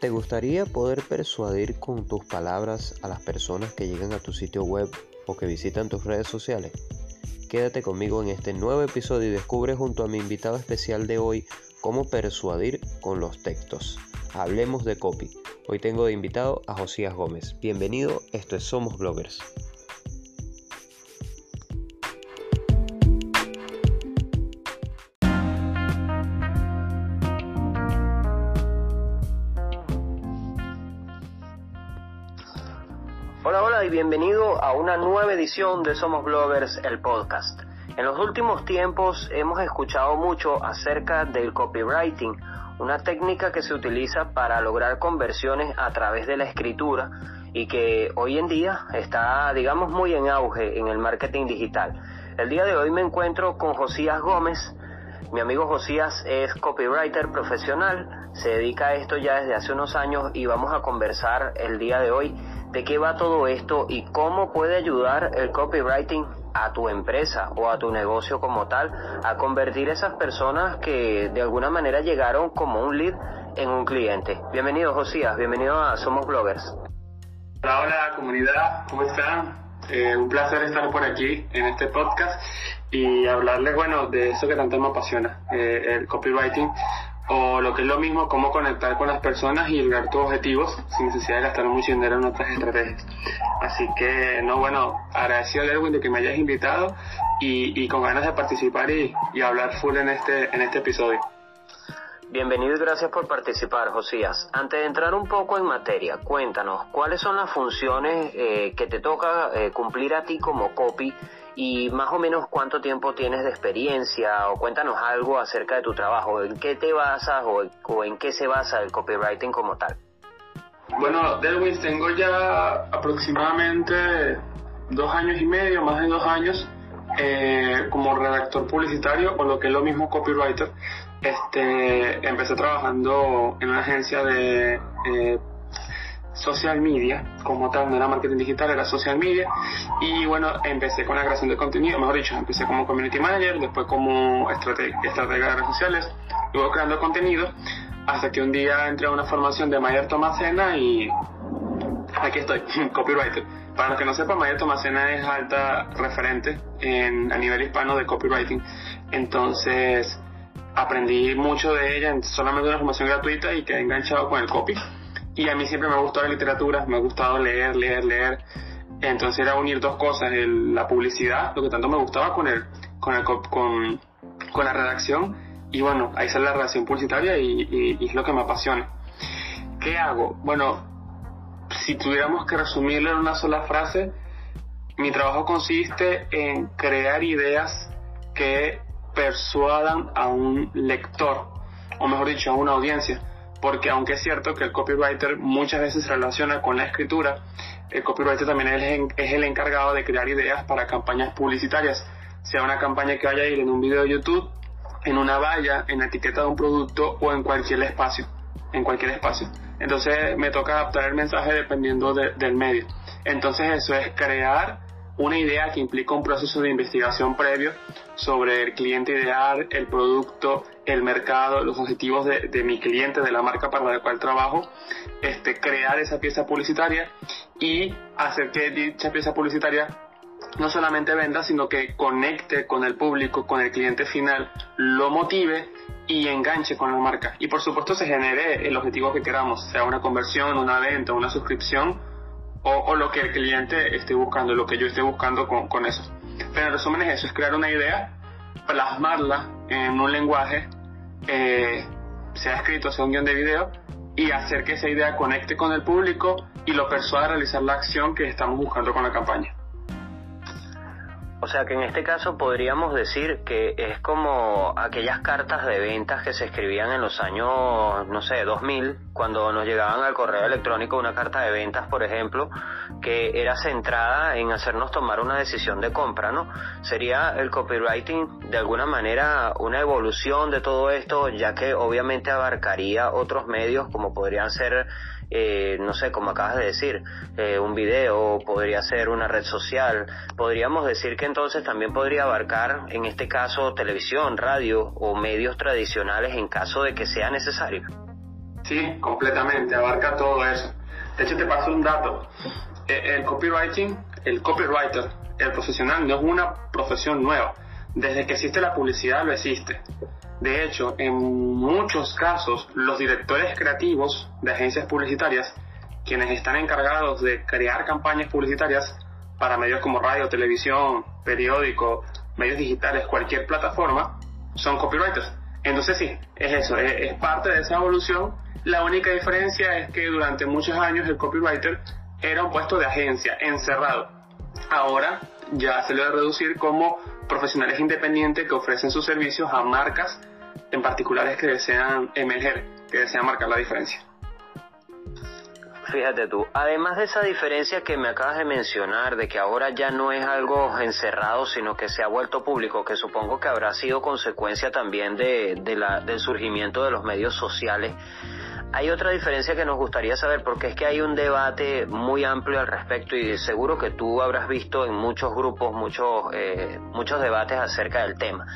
¿Te gustaría poder persuadir con tus palabras a las personas que llegan a tu sitio web o que visitan tus redes sociales? Quédate conmigo en este nuevo episodio y descubre junto a mi invitado especial de hoy cómo persuadir con los textos. Hablemos de copy. Hoy tengo de invitado a Josías Gómez. Bienvenido, esto es Somos Bloggers. Bienvenido a una nueva edición de Somos Bloggers, el podcast. En los últimos tiempos hemos escuchado mucho acerca del copywriting, una técnica que se utiliza para lograr conversiones a través de la escritura y que hoy en día está, digamos, muy en auge en el marketing digital. El día de hoy me encuentro con Josías Gómez. Mi amigo Josías es copywriter profesional, se dedica a esto ya desde hace unos años y vamos a conversar el día de hoy de qué va todo esto y cómo puede ayudar el copywriting a tu empresa o a tu negocio como tal a convertir esas personas que de alguna manera llegaron como un lead en un cliente. Bienvenido Josías, bienvenido a Somos Bloggers. Hola, hola comunidad, ¿cómo están? Eh, un placer estar por aquí en este podcast y hablarles, bueno, de eso que tanto me apasiona, eh, el copywriting o lo que es lo mismo, cómo conectar con las personas y lograr tus objetivos sin necesidad de gastar mucho dinero en otras estrategias. Así que, no, bueno, agradecido Erwin de que me hayas invitado y, y con ganas de participar y, y, hablar full en este, en este episodio. Bienvenido y gracias por participar, Josías. Antes de entrar un poco en materia, cuéntanos, ¿cuáles son las funciones eh, que te toca eh, cumplir a ti como copy y más o menos cuánto tiempo tienes de experiencia o cuéntanos algo acerca de tu trabajo, en qué te basas o, en qué se basa el copywriting como tal. Bueno, Delwis, tengo ya aproximadamente dos años y medio, más de dos años, eh, como redactor publicitario o lo que es lo mismo copywriter. Este, empecé trabajando en una agencia de eh, social media, como tal, no era marketing digital, era social media. Y bueno, empecé con la creación de contenido, mejor dicho, empecé como community manager, después como estratega, de redes sociales, luego creando contenido, hasta que un día entré a una formación de Mayer Tomasena y aquí estoy, copywriter. Para los que no sepan, Mayer Tomasena es alta referente en, a nivel hispano de copywriting. Entonces, aprendí mucho de ella en solamente una formación gratuita y quedé enganchado con el copy y a mí siempre me ha gustado la literatura, me ha gustado leer, leer, leer. Entonces era unir dos cosas, la publicidad, lo que tanto me gustaba con el, con, el, con, con la redacción y bueno, ahí sale la redacción publicitaria y, y, es lo que me apasiona. ¿Qué hago? Bueno, si tuviéramos que resumirlo en una sola frase, mi trabajo consiste en crear ideas que persuadan a un lector, o mejor dicho, a una audiencia porque aunque es cierto que el copywriter muchas veces se relaciona con la escritura, el copywriter también es el encargado de crear ideas para campañas publicitarias, sea una campaña que vaya a ir en un video de YouTube, en una valla, en la etiqueta de un producto o en cualquier espacio, en cualquier espacio. Entonces me toca adaptar el mensaje dependiendo del medio. Entonces eso es crear una idea que implica un proceso de investigación previo sobre el cliente ideal, el producto, el mercado, los objetivos de, mi cliente, de la marca para la cual trabajo, este, crear esa pieza publicitaria y hacer que dicha pieza publicitaria no solamente venda, sino que conecte con el público, con el cliente final, lo motive y enganche con la marca. Y por supuesto se genere el objetivo que queramos, sea una conversión, una venta, una suscripción o, lo que el cliente esté buscando, lo que yo esté buscando con, con eso. Pero en resumen es eso, es crear una idea, plasmarla en un lenguaje, eh, sea escrito, sea un guion de video, y hacer que esa idea conecte con el público y lo persuada a realizar la acción que estamos buscando con la campaña. O sea que en este caso podríamos decir que es como aquellas cartas de ventas que se escribían en los años, no sé, 2000, cuando nos llegaban al correo electrónico una carta de ventas, por ejemplo, que era centrada en hacernos tomar una decisión de compra, ¿no? Sería el copywriting de alguna manera una evolución de todo esto, ya que obviamente abarcaría otros medios como podrían ser eh, no sé, como acabas de decir, eh, un video, podría ser una red social, podríamos decir que entonces también podría abarcar, en este caso, televisión, radio o medios tradicionales en caso de que sea necesario. Sí, completamente, abarca todo eso. De hecho, te paso un dato. Eh, el copywriting, el copywriter, el profesional no es una profesión nueva. Desde que existe la publicidad lo existe. De hecho, en muchos casos, los directores creativos de agencias publicitarias, quienes están encargados de crear campañas publicitarias para medios como radio, televisión, periódico, medios digitales, cualquier plataforma, son copywriters. Entonces sí, es eso, es, parte de esa evolución. La única diferencia es que durante muchos años el copywriter era un puesto de agencia, encerrado. Ahora ya se le va a reducir como profesionales independientes que ofrecen sus servicios a marcas en particulares que desean emerger, que desean marcar la diferencia. Fíjate tú, además de esa diferencia que me acabas de mencionar, de que ahora ya no es algo encerrado, sino que se ha vuelto público, que supongo que habrá sido consecuencia también de, del surgimiento de los medios sociales, hay otra diferencia que nos gustaría saber porque es que hay un debate muy amplio al respecto y seguro que tú habrás visto en muchos grupos muchos eh, muchos debates acerca del tema.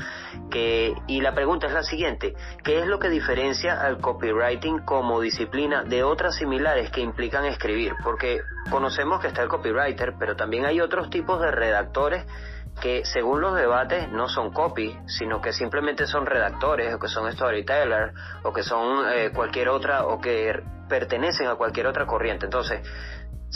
Que, y la pregunta es la siguiente, ¿qué es lo que diferencia al copywriting como disciplina de otras similares que implican escribir? Porque conocemos que está el copywriter, pero también hay otros tipos de redactores que según los debates no son copy, sino que simplemente son redactores o que son storytellers o que son eh, cualquier otra o que pertenecen a cualquier otra corriente. Entonces,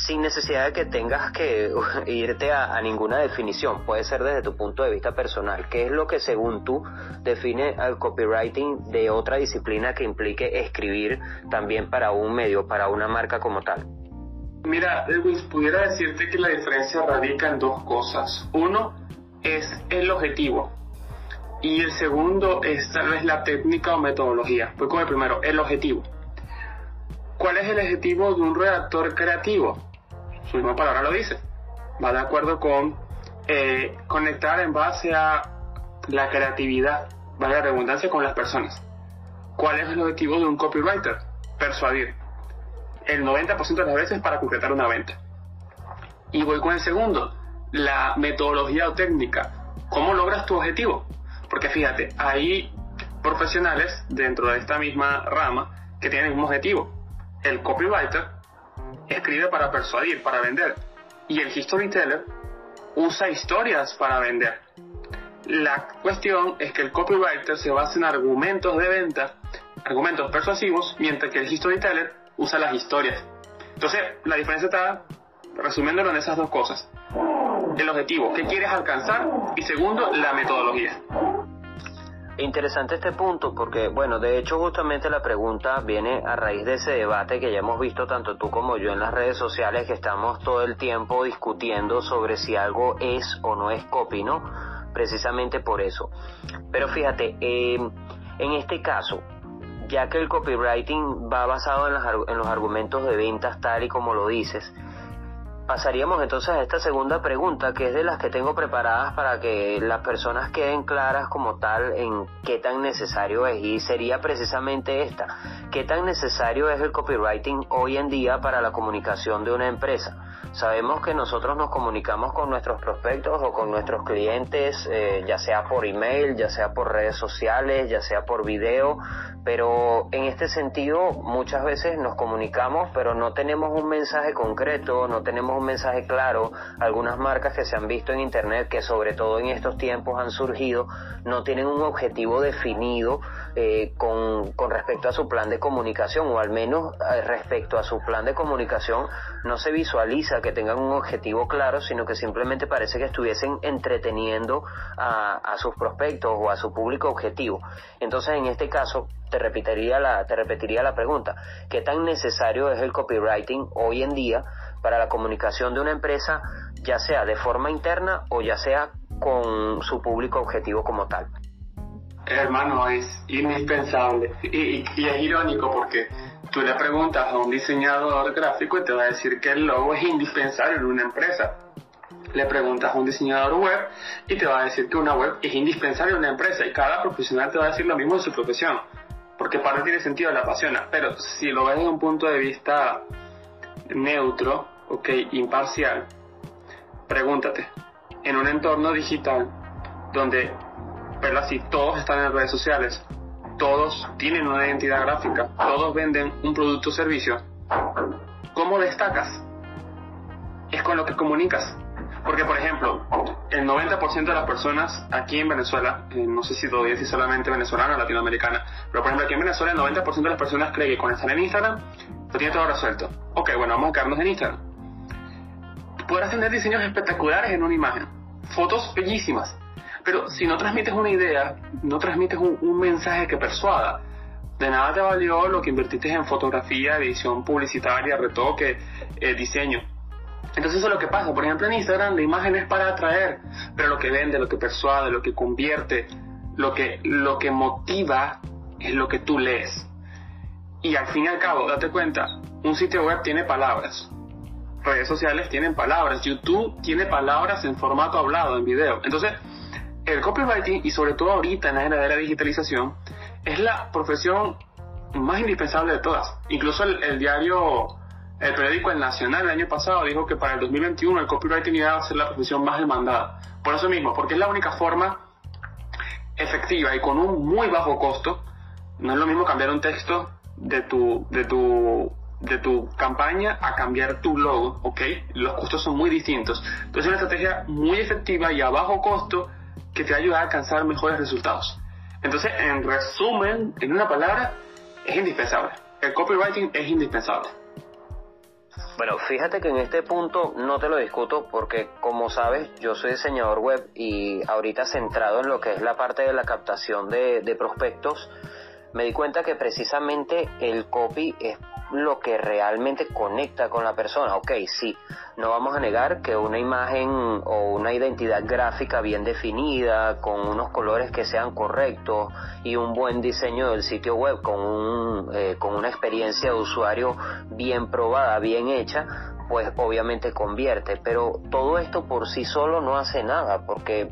sin necesidad de que tengas que irte a, ninguna definición, puede ser desde tu punto de vista personal. ¿Qué es lo que según tú define al copywriting de otra disciplina que implique escribir también para un medio, para una marca como tal? Mira, Edwin, pudiera decirte que la diferencia radica en dos cosas. Uno, es el objetivo. Y el segundo es tal vez la técnica o metodología. Voy con el primero, el objetivo. ¿Cuál es el objetivo de un redactor creativo? Su misma palabra lo dice. Va de acuerdo con eh, conectar en base a la creatividad, va la redundancia, con las personas. ¿Cuál es el objetivo de un copywriter? Persuadir. El 90% de las veces para concretar una venta. Y voy con el segundo, la metodología o técnica. ¿Cómo logras tu objetivo? Porque fíjate, hay profesionales dentro de esta misma rama que tienen un objetivo. El copywriter escribe para persuadir, para vender. Y el storyteller usa historias para vender. La cuestión es que el copywriter se basa en argumentos de venta, argumentos persuasivos, mientras que el storyteller usa las historias. Entonces, la diferencia está resumiéndolo en esas dos cosas el objetivo, qué quieres alcanzar y segundo, la metodología. Interesante este punto porque, bueno, de hecho justamente la pregunta viene a raíz de ese debate que ya hemos visto tanto tú como yo en las redes sociales que estamos todo el tiempo discutiendo sobre si algo es o no es copy, ¿no? Precisamente por eso. Pero fíjate, em, en este caso, ya que el copywriting va basado en, en los argumentos de ventas tal y como lo dices, pasaríamos entonces a esta segunda pregunta, que es de las que tengo preparadas para que las personas queden claras como tal en qué tan necesario es. Y sería precisamente esta, ¿qué tan necesario es el copywriting hoy en día para la comunicación de una empresa? Sabemos que nosotros nos comunicamos con nuestros prospectos o con nuestros clientes, eh, ya sea por email, ya sea por redes sociales, ya sea por video, pero en este sentido muchas veces nos comunicamos, pero no tenemos un mensaje concreto, no tenemos un mensaje claro. Algunas marcas que se han visto en Internet, que sobre todo en estos tiempos han surgido, no tienen un objetivo definido eh, con, con respecto a su plan de comunicación, o al menos eh, respecto a su plan de comunicación no se visualiza que tengan un objetivo claro, sino que simplemente parece que estuviesen entreteniendo a, a sus prospectos o a su público objetivo. Entonces, en este caso, te repetiría la, te repetiría la pregunta, ¿qué tan necesario es el copywriting hoy en día para la comunicación de una empresa, ya sea de forma interna o ya sea con su público objetivo como tal? Hermano, es indispensable y, es irónico porque tú le preguntas a un diseñador gráfico y te va a decir que el logo es indispensable en una empresa. Le preguntas a un diseñador web y te va a decir que una web es indispensable en una empresa y cada profesional te va a decir lo mismo en su profesión, porque para tiene sentido, le apasiona. Pero si lo ves desde un punto de vista neutro, ok, imparcial, pregúntate, en un entorno digital donde, pero así, todos están en redes sociales, todos tienen una identidad gráfica, todos venden un producto o servicio, ¿cómo destacas? Es con lo que comunicas. Porque, por ejemplo, el 90% de las personas aquí en Venezuela, eh, no sé si todavía es solamente venezolana o latinoamericana, pero por ejemplo aquí en Venezuela el 90% de las personas cree que con estar en Instagram lo tiene todo resuelto. Ok, bueno, vamos a quedarnos en Instagram. Podrás tener diseños espectaculares en una imagen, fotos bellísimas, pero si no transmites una idea, no transmites un, mensaje que persuada, de nada te valió lo que invertiste en fotografía, edición publicitaria, retoque, eh, diseño. Entonces eso es lo que pasa. Por ejemplo, en Instagram la imagen es para atraer, pero lo que vende, lo que persuade, lo que convierte, lo que, lo que motiva es lo que tú lees. Y al fin y al cabo, date cuenta, un sitio web tiene palabras, redes sociales tienen palabras, YouTube tiene palabras en formato hablado, en video. Entonces, el copywriting, y sobre todo ahorita en la era de la digitalización, es la profesión más indispensable de todas. Incluso el, diario, el periódico El Nacional el año pasado dijo que para el 2021 el copywriting iba a ser la profesión más demandada. Por eso mismo, porque es la única forma efectiva y con un muy bajo costo. No es lo mismo cambiar un texto de tu, de tu, de tu campaña a cambiar tu logo, ¿ok? Los costos son muy distintos. Entonces es una estrategia muy efectiva y a bajo costo que te va a ayudar a alcanzar mejores resultados. Entonces, en resumen, en una palabra, es indispensable. El copywriting es indispensable. Bueno, fíjate que en este punto no te lo discuto porque como sabes yo soy diseñador web y ahorita centrado en lo que es la parte de la captación de, prospectos, me di cuenta que precisamente el copy es lo que realmente conecta con la persona. Ok, sí, no vamos a negar que una imagen o una identidad gráfica bien definida, con unos colores que sean correctos y un buen diseño del sitio web con, un, eh, con una experiencia de usuario bien probada, bien hecha, pues obviamente convierte. Pero todo esto por sí solo no hace nada, porque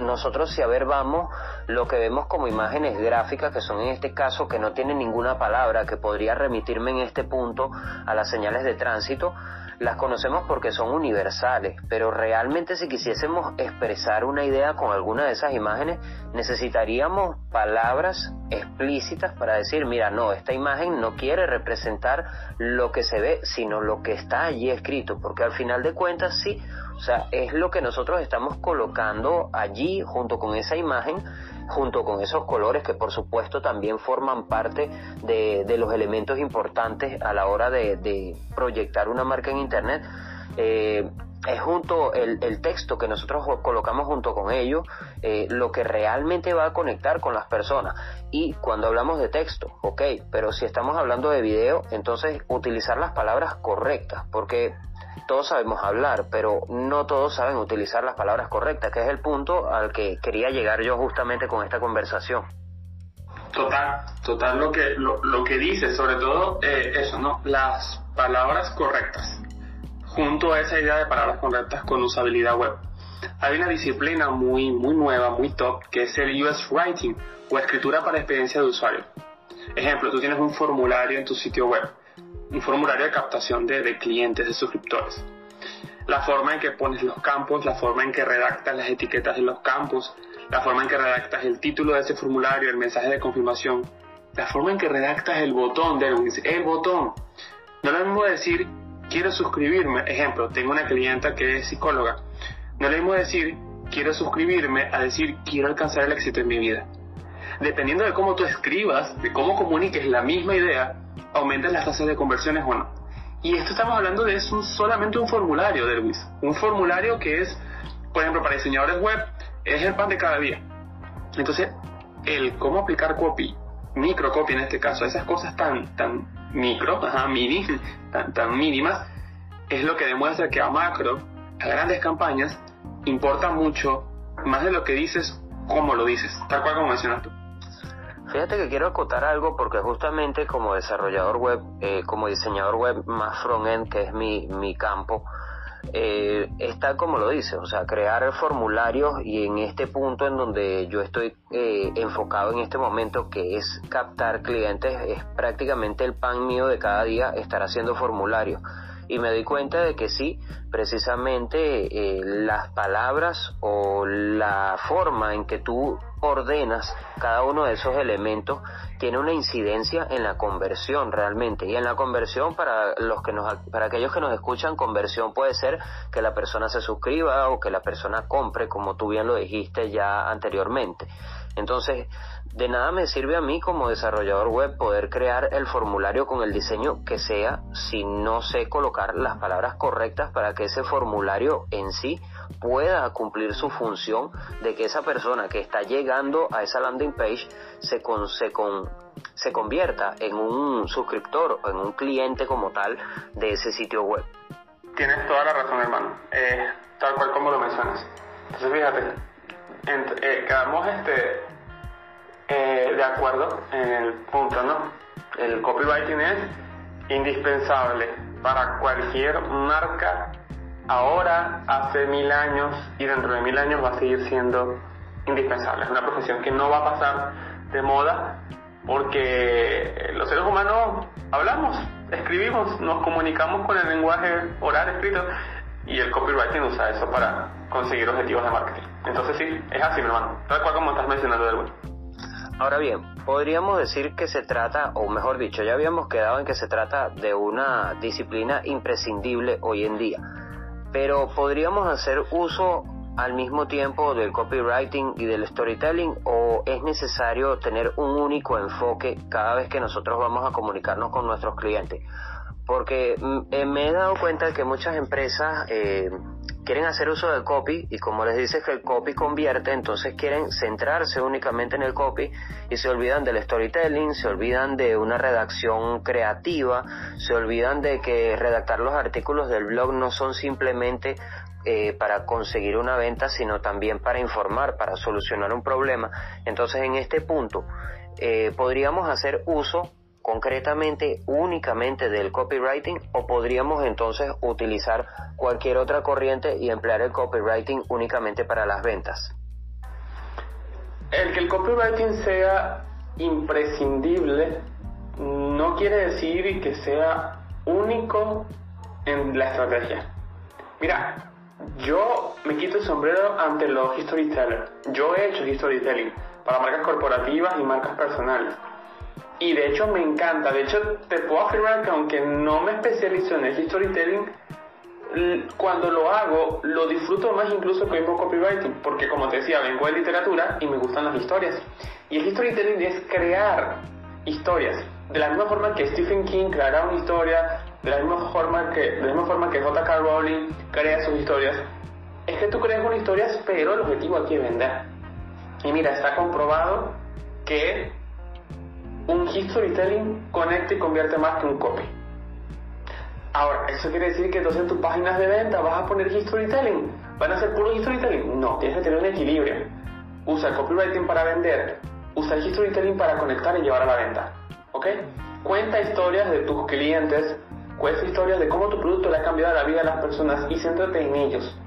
nosotros si a ver vamos lo que vemos como imágenes gráficas que son en este caso que no tienen ninguna palabra que podría remitirme en este punto a las señales de tránsito las conocemos porque son universales, pero realmente si quisiésemos expresar una idea con alguna de esas imágenes, necesitaríamos palabras explícitas para decir, mira, no, esta imagen no quiere representar lo que se ve, sino lo que está allí escrito, porque al final de cuentas sí, o sea, es lo que nosotros estamos colocando allí junto con esa imagen junto con esos colores que por supuesto también forman parte de, los elementos importantes a la hora de, proyectar una marca en Internet. Eh, es junto el, el, texto que nosotros colocamos junto con ello eh, lo que realmente va a conectar con las personas. Y cuando hablamos de texto, ok, pero si estamos hablando de video, entonces utilizar las palabras correctas, porque todos sabemos hablar, pero no todos saben utilizar las palabras correctas, que es el punto al que quería llegar yo justamente con esta conversación. Total, total lo que, lo, que dices, sobre todo eh, eso, ¿no? Las palabras correctas, junto a esa idea de palabras correctas con usabilidad web. Hay una disciplina muy, muy nueva, muy top, que es el US Writing o escritura para experiencia de usuario. Ejemplo, tú tienes un formulario en tu sitio web un formulario de captación de, clientes, de suscriptores. La forma en que pones los campos, la forma en que redactas las etiquetas de los campos, la forma en que redactas el título de ese formulario, el mensaje de confirmación, la forma en que redactas el botón de el botón. No es lo mismo decir quiero suscribirme, ejemplo, tengo una clienta que es psicóloga. No es lo mismo decir quiero suscribirme a decir quiero alcanzar el éxito en mi vida. Dependiendo de cómo tú escribas, de cómo comuniques la misma idea, aumentan las tasas de conversiones o no. Y esto estamos hablando de es solamente un formulario, Derwis. Un formulario que es, por ejemplo, para diseñadores web, es el pan de cada día. Entonces, el cómo aplicar copy, micro copy en este caso, esas cosas tan, tan micro, ajá, mini, tan, tan mínimas, es lo que demuestra que a macro, a grandes campañas, importa mucho más de lo que dices, cómo lo dices, tal cual como mencionas tú. Fíjate que quiero acotar algo porque justamente como desarrollador web, eh, como diseñador web más front-end, que es mi, mi campo, eh, está como lo dice, o sea, crear formularios y en este punto en donde yo estoy eh, enfocado en este momento, que es captar clientes, es prácticamente el pan mío de cada día estar haciendo formularios. Y me doy cuenta de que sí, precisamente las palabras o la forma en que tú ordenas cada uno de esos elementos tiene una incidencia en la conversión realmente. Y en la conversión para los que nos para aquellos que nos escuchan conversión puede ser que la persona se suscriba o que la persona compre como tú bien lo dijiste ya anteriormente. Entonces de nada me sirve a mí como desarrollador web poder crear el formulario con el diseño que sea si no sé colocar las palabras correctas para que ese formulario en sí pueda cumplir su función de que esa persona que está llegando a esa landing page se, con, se, con, se convierta en un suscriptor o en un cliente como tal de ese sitio web. Tienes toda la razón, hermano. Tal cual como lo mencionas. Entonces, fíjate, eh, quedamos este, eh, de acuerdo en el punto, ¿no? El copywriting es indispensable para cualquier marca ahora, hace mil años y dentro de mil años va a seguir siendo indispensable. Es una profesión que no va a pasar de moda porque los seres humanos hablamos, escribimos, nos comunicamos con el lenguaje oral escrito y el copywriting usa eso para conseguir objetivos de marketing. Entonces sí, es así, mi hermano, tal cual como estás mencionando del Ahora bien, podríamos decir que se trata, o mejor dicho, ya habíamos quedado en que se trata de una disciplina imprescindible hoy en día pero podríamos hacer uso al mismo tiempo del copywriting y del storytelling o es necesario tener un único enfoque cada vez que nosotros vamos a comunicarnos con nuestros clientes porque mm, eh, me he dado cuenta que muchas empresas eh, quieren hacer uso del copy y como les dices que el copy convierte, entonces quieren centrarse únicamente en el copy y se olvidan del storytelling, se olvidan de una redacción creativa, se olvidan de que redactar los artículos del blog no son simplemente eh, para conseguir una venta, sino también para informar, para solucionar un problema. Entonces en este punto podríamos hacer uso concretamente únicamente del copywriting o podríamos entonces utilizar cualquier otra corriente y emplear el copywriting únicamente para las ventas? El que el copywriting sea imprescindible no quiere decir que sea único en la estrategia. Mira, yo me quito el sombrero ante los storytellers. Yo he hecho storytelling para marcas corporativas y marcas personales y de hecho me encanta, de hecho te puedo afirmar que aunque no me especializo en el storytelling, cuando lo hago lo disfruto más incluso que mismo copywriting, porque como te decía, vengo de literatura y me gustan las historias. Y el storytelling es crear historias. De la misma forma que Stephen King creará una historia, de la misma forma que, de la misma forma que J.K. Rowling crea sus historias, es que tú creas una historia, pero el objetivo aquí es vender. Y mira, está comprobado que un storytelling conecta y convierte más que un copy. Ahora, ¿eso quiere decir que entonces en tus páginas de venta vas a poner storytelling? ¿Van a ser puro storytelling? No, tienes que tener un equilibrio. Usa el copywriting para vender, usa el storytelling para conectar y llevar a la venta. ¿Ok? Cuenta historias de tus clientes, cuenta historias de cómo tu producto le ha cambiado la vida a las personas y céntrate en ellos.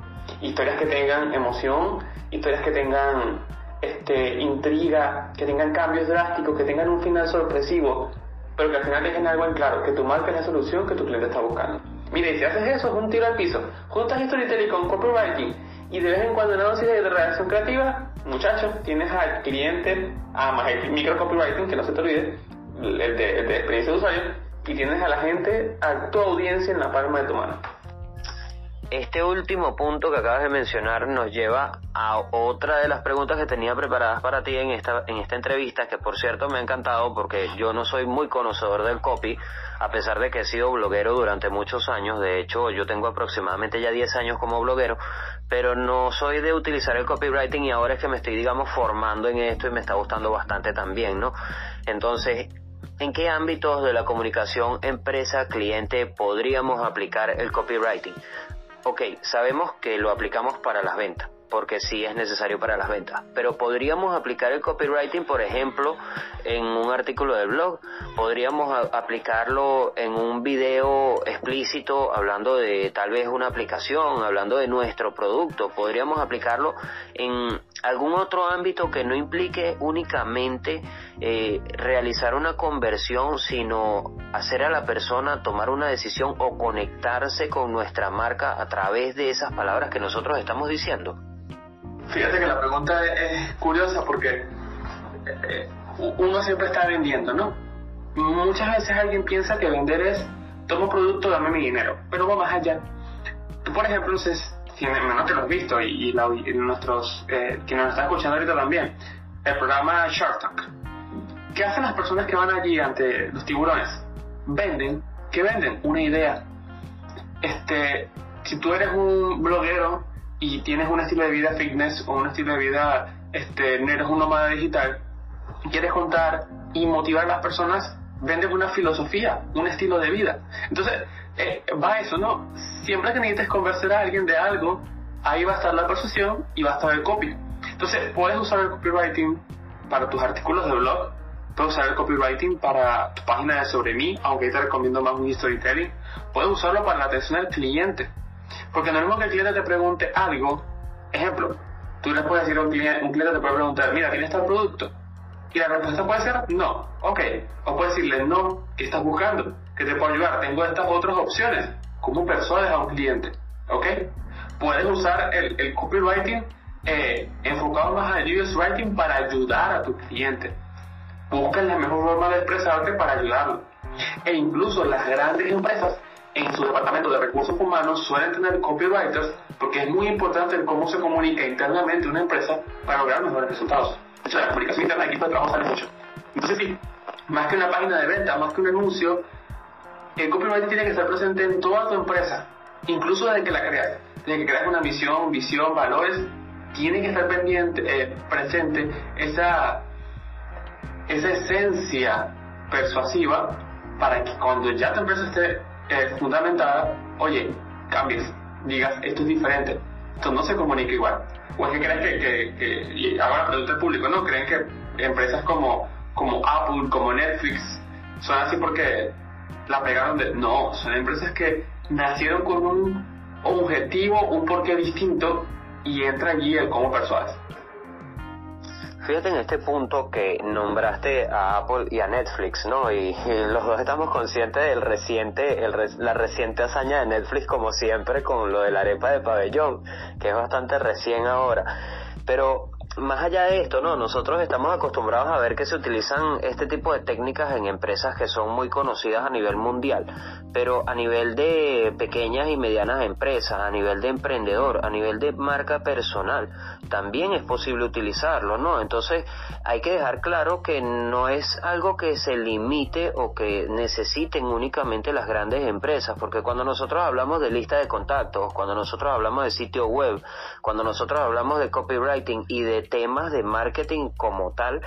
Historias que tengan emoción, historias que tengan este, intriga, que tengan cambios drásticos, que tengan un final sorpresivo, pero que al final dejen algo en claro, que tu marca es la solución que tu cliente está buscando. Mire, si haces eso, es un tiro al piso. Juntas storytelling con copywriting y de vez en cuando una dosis de redacción creativa, muchachos, tienes al cliente, además el micro copywriting, que no se te olvide, el de, el de experiencia de usuario, y tienes a la gente, a tu audiencia en la palma de tu mano. Este último punto que acabas de mencionar nos lleva a otra de las preguntas que tenía preparadas para ti en esta, en esta entrevista, que por cierto me ha encantado porque yo no soy muy conocedor del copy, a pesar de que he sido bloguero durante muchos años, de hecho yo tengo aproximadamente ya 10 años como bloguero, pero no soy de utilizar el copywriting y ahora es que me estoy, digamos, formando en esto y me está gustando bastante también, ¿no? Entonces, ¿en qué ámbitos de la comunicación empresa-cliente podríamos aplicar el copywriting? Ok, sabemos que lo aplicamos para las ventas, porque sí es necesario para las ventas, pero podríamos aplicar el copywriting, por ejemplo, en un artículo del blog, podríamos aplicarlo en un video explícito hablando de tal vez una aplicación, hablando de nuestro producto, podríamos aplicarlo en algún otro ámbito que no implique únicamente eh, realizar una conversión, sino hacer a la persona tomar una decisión o conectarse con nuestra marca a través de esas palabras que nosotros estamos diciendo. Fíjate que la pregunta es, curiosa porque eh, uno siempre está vendiendo, ¿no? Muchas veces alguien piensa que vender es, tomo producto, dame mi dinero, pero va más allá. Tú, por ejemplo, si, no te lo has visto y, nuestros, eh, quienes nos están escuchando ahorita también, el programa Shark Tank. ¿Qué hacen las personas que van allí ante los tiburones? Venden, ¿qué venden? Una idea. Este, si tú eres un bloguero y tienes un estilo de vida fitness o un estilo de vida, este, eres un nómada digital, quieres contar y motivar a las personas, vendes una filosofía, un estilo de vida. Entonces, eh, va eso, ¿no? Siempre que necesites convencer a alguien de algo, ahí va a estar la persuasión y va a estar el copy. Entonces, puedes usar el copywriting para tus artículos de blog, puedes usar el copywriting para tu página de sobre mí, aunque te recomiendo más un storytelling, puedes usarlo para la atención al cliente. Porque no es mismo que el cliente te pregunte algo, ejemplo, tú le puedes decir a un cliente, un cliente te puede preguntar, mira, ¿tienes tal producto? Y la respuesta puede ser no, ok. O puedes decirle no, ¿qué estás buscando? ¿Qué te puedo ayudar? Tengo estas otras opciones. ¿Cómo persuades a un cliente? ¿Ok? Puedes usar el, el copywriting eh, enfocado más al UX writing para ayudar a tu cliente. Busca la mejor forma de expresarte para ayudarlo. E incluso las grandes empresas en su departamento de recursos humanos suelen tener copywriters porque es muy importante cómo se comunica internamente una empresa para lograr mejores resultados. De hecho, la comunicación interna de equipo de trabajo sale mucho. Entonces, sí, más que una página de venta, más que un anuncio, el copywriting tiene que estar presente en toda tu empresa, incluso desde que la creas. Desde que creas una misión, visión, valores, tiene que estar pendiente, eh, presente esa, esa esencia persuasiva para que cuando ya tu empresa esté eh, fundamentada, oye, cambies, digas, esto es diferente, esto no se comunica igual. O es que creen que, que, y ahora producto público, ¿no? Creen que empresas como, como Apple, como Netflix, son así porque la pegaron de... No, son empresas que nacieron con un objetivo, un porqué distinto y entra allí el cómo persuades. Fíjate en este punto que nombraste a Apple y a Netflix, ¿no? Y, los dos estamos conscientes del reciente, el, la reciente hazaña de Netflix, como siempre, con lo de la arepa de pabellón, que es bastante recién ahora. Pero más allá de esto, no, nosotros estamos acostumbrados a ver que se utilizan este tipo de técnicas en empresas que son muy conocidas a nivel mundial, pero a nivel de pequeñas y medianas empresas, a nivel de emprendedor, a nivel de marca personal, también es posible utilizarlo, ¿no? Entonces, hay que dejar claro que no es algo que se limite o que necesiten únicamente las grandes empresas, porque cuando nosotros hablamos de lista de contactos, cuando nosotros hablamos de sitio web, cuando nosotros hablamos de copywriting y de temas de marketing como tal,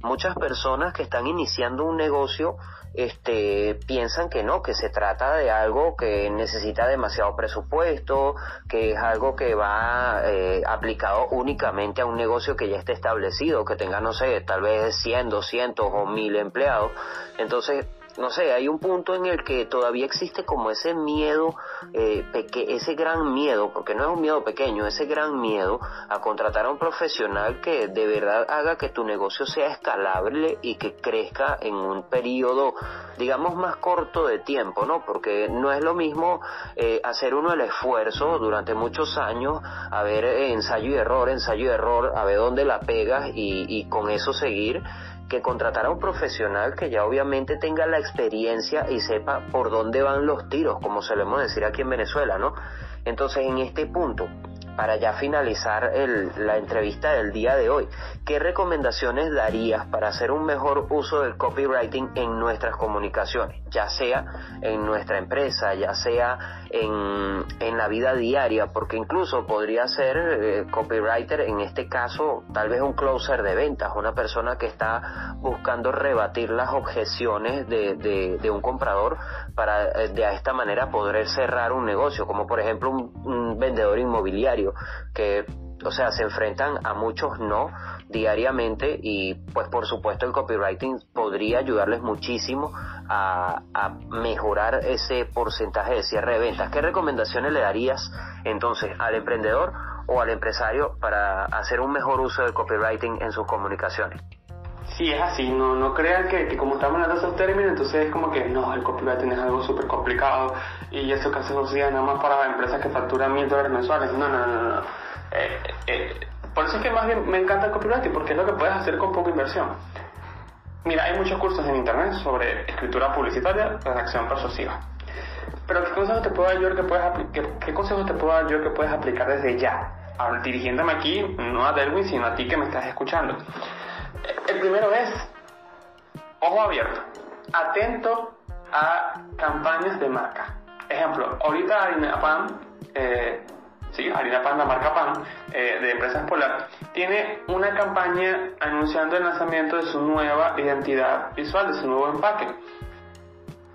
muchas personas que están iniciando un negocio este, piensan que no, que se trata de algo que necesita demasiado presupuesto, que es algo que va eh, aplicado únicamente a un negocio que ya esté establecido, que tenga, no sé, tal vez 100, 200 o 1000 empleados. Entonces, no sé, hay un punto en el que todavía existe como ese miedo, eh, ese gran miedo, porque no es un miedo pequeño, ese gran miedo a contratar a un profesional que de verdad haga que tu negocio sea escalable y que crezca en un periodo, digamos, más corto de tiempo, ¿no? Porque no es lo mismo eh, hacer uno el esfuerzo durante muchos años, a ver eh, ensayo y error, ensayo y error, a ver dónde la pegas y, y con eso seguir que contratar a un profesional que ya obviamente tenga la experiencia y sepa por dónde van los tiros, como solemos decir aquí en Venezuela, ¿no? Entonces, en este punto, para ya finalizar la entrevista del día de hoy, ¿qué recomendaciones darías para hacer un mejor uso del copywriting en nuestras comunicaciones? Ya sea en nuestra empresa, ya sea en, en la vida diaria, porque incluso podría ser eh, copywriter, en este caso, tal vez un closer de ventas, una persona que está buscando rebatir las objeciones de, de, un comprador para eh, de esta manera poder cerrar un negocio, como por ejemplo un vendedor inmobiliario que, o sea, se enfrentan a muchos no diariamente y pues por supuesto el copywriting podría ayudarles muchísimo a, mejorar ese porcentaje de cierre de ventas. ¿Qué recomendaciones le darías entonces al emprendedor o al empresario para hacer un mejor uso del copywriting en sus comunicaciones? Sí, es así, no, no crean que, como estamos hablando de esos términos, entonces es como que no, el copywriting es algo súper complicado y eso que hace nada más para empresas que facturan mil dólares mensuales. No, no, no, no. Eh, eh, Por eso es que más bien me encanta el copywriting, porque es lo que puedes hacer con poca inversión. Mira, hay muchos cursos en internet sobre escritura publicitaria, redacción persuasiva. Pero ¿qué consejos te puedo dar yo que puedes, qué, consejos te puedo dar yo que puedes aplicar desde ya? Dirigiéndome aquí, no a Delwin, sino a ti que me estás escuchando. El primero es, ojo abierto, atento a campañas de marca. Ejemplo, ahorita Harina Pan, eh, sí, Harina Pan, la marca Pan, eh, de Empresas Polar, tiene una campaña anunciando el lanzamiento de su nueva identidad visual, de su nuevo empaque.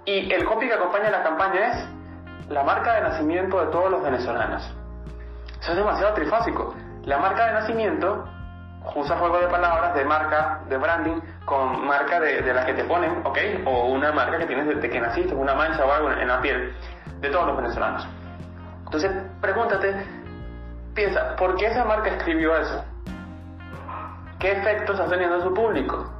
Y el copy que acompaña la campaña es la marca de nacimiento de todos los venezolanos. Eso es demasiado trifásico. La marca de nacimiento usa juego de palabras de marca, de branding, con marca de, de la que te ponen, ¿ok? O una marca que tienes desde que naciste, una mancha o algo en la piel de todos los venezolanos. Entonces, pregúntate, piensa, ¿por qué esa marca escribió eso? ¿Qué efectos está teniendo en su público?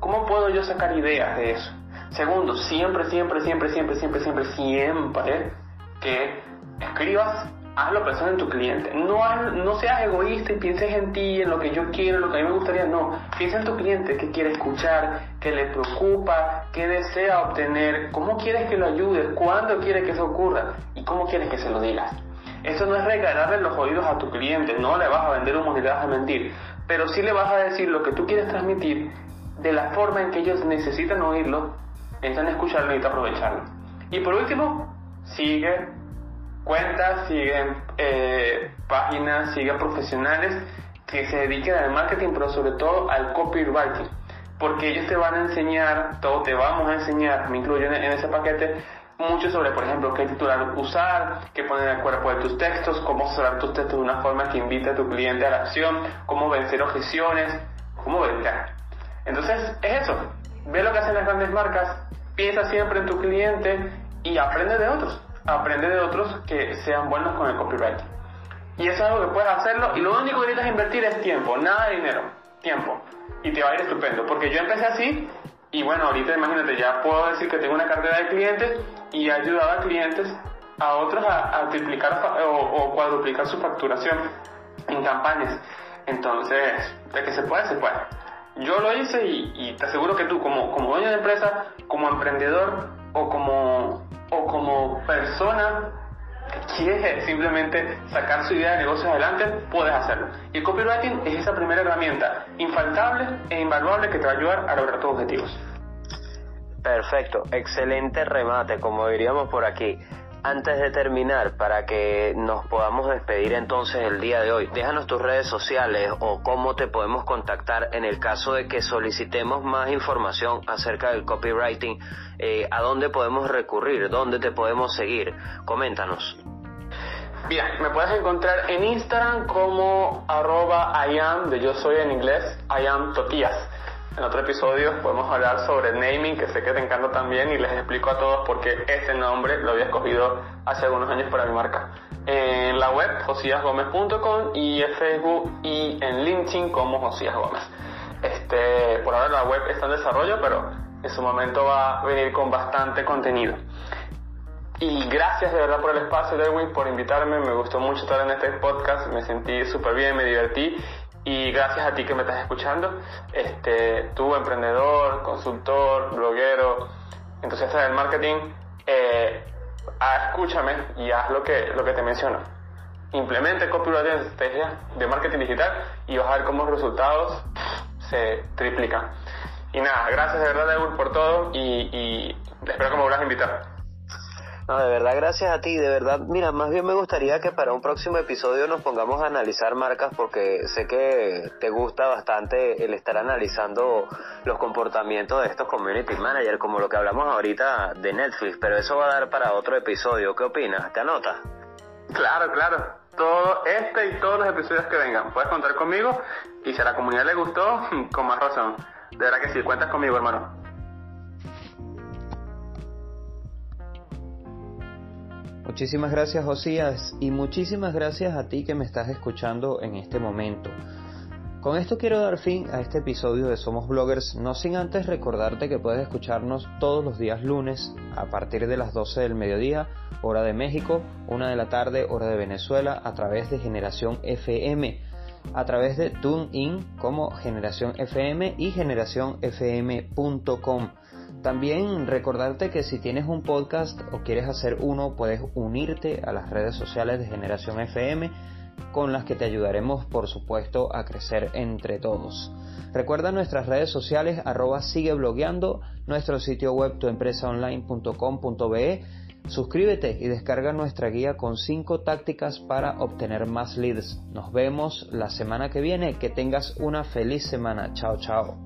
¿Cómo puedo yo sacar ideas de eso? Segundo, siempre, siempre, siempre, siempre, siempre, siempre, siempre que escribas hazlo pensando en tu cliente. No, no seas egoísta y pienses en ti, en lo que yo quiero, en lo que a mí me gustaría. No, piensa en tu cliente, qué quiere escuchar, qué le preocupa, qué desea obtener, cómo quieres que lo ayudes, cuándo quiere que eso ocurra y cómo quieres que se lo digas. Esto no es regalarle los oídos a tu cliente, no le vas a vender humo ni le vas a mentir, pero sí le vas a decir lo que tú quieres transmitir de la forma en que ellos necesitan oírlo, necesitan escucharlo y aprovecharlo. Y por último, sigue cuentas, siguen eh, páginas, siguen profesionales que se dediquen al marketing, pero sobre todo al copywriting. Porque ellos te van a enseñar, todo te vamos a enseñar, me incluyo en, ese paquete, mucho sobre, por ejemplo, qué titular usar, qué poner en el cuerpo de tus textos, cómo cerrar tus textos de una forma que invite a tu cliente a la acción, cómo vencer objeciones, cómo vender. Entonces, es eso. Ve lo que hacen las grandes marcas, piensa siempre en tu cliente y aprende de otros aprende de otros que sean buenos con el copyright. Y eso es algo que puedes hacerlo y lo único que necesitas invertir es tiempo, nada de dinero, tiempo. Y te va a ir estupendo, porque yo empecé así y bueno, ahorita imagínate, ya puedo decir que tengo una cartera de clientes y he ayudado a clientes, a otros a, triplicar o, cuadruplicar su facturación en campañas. Entonces, de que se puede, se puede. Yo lo hice y, y te aseguro que tú como, como dueño de empresa, como emprendedor o como o como persona que quiere simplemente sacar su idea de negocio adelante, puedes hacerlo. Y el copywriting es esa primera herramienta infaltable e invaluable que te va a ayudar a lograr tus objetivos. Perfecto, excelente remate, como diríamos por aquí. Antes de terminar, para que nos podamos despedir entonces el día de hoy, déjanos tus redes sociales o cómo te podemos contactar en el caso de que solicitemos más información acerca del copywriting, eh, a dónde podemos recurrir, dónde te podemos seguir. Coméntanos. Bien, me puedes encontrar en Instagram como arroba I de yo soy en inglés, I am Totías. En otro episodio podemos hablar sobre naming, que sé que te encanta también, y les explico a todos por qué este nombre lo había escogido hace algunos años para mi marca. En la web, josiasgomez.com y en Facebook y en LinkedIn como Josías Gómez. Este, por ahora la web está en desarrollo, pero en su momento va a venir con bastante contenido. Y gracias de verdad por el espacio, Derwin, por invitarme. Me gustó mucho estar en este podcast. Me sentí súper bien, me divertí y gracias a ti que me estás escuchando, este, tú emprendedor, consultor, bloguero, entusiasta del marketing, eh, escúchame y haz lo que, lo que te menciono. Implemente copyright en estrategia de marketing digital y vas a ver cómo los resultados se triplican. Y nada, gracias de verdad, Edward, por todo y, y espero que me vuelvas a invitar. No, de verdad, gracias a ti. De verdad, mira, más bien me gustaría que para un próximo episodio nos pongamos a analizar marcas porque sé que te gusta bastante el estar analizando los comportamientos de estos community managers, como lo que hablamos ahorita de Netflix, pero eso va a dar para otro episodio. ¿Qué opinas? ¿Te anotas? Claro, claro. Todo este y todos los episodios que vengan, puedes contar conmigo y si a la comunidad le gustó, con más razón. De verdad que sí, cuentas conmigo, hermano. Muchísimas gracias Josías y muchísimas gracias a ti que me estás escuchando en este momento. Con esto quiero dar fin a este episodio de Somos Bloggers, no sin antes recordarte que puedes escucharnos todos los días lunes a partir de las 12 del mediodía, hora de México, una de la tarde, hora de Venezuela, a través de Generación FM. a través de TuneIn como Generación FM y generacionfm.com. También recordarte que si tienes un podcast o quieres hacer uno, puedes unirte a las redes sociales de Generación FM con las que te ayudaremos por supuesto a crecer entre todos. Recuerda nuestras redes sociales arroba sigue blogueando, nuestro sitio web tuempresaonline.com.be Suscríbete y descarga nuestra guía con 5 tácticas para obtener más leads. Nos vemos la semana que viene. Que tengas una feliz semana. Chao, chao.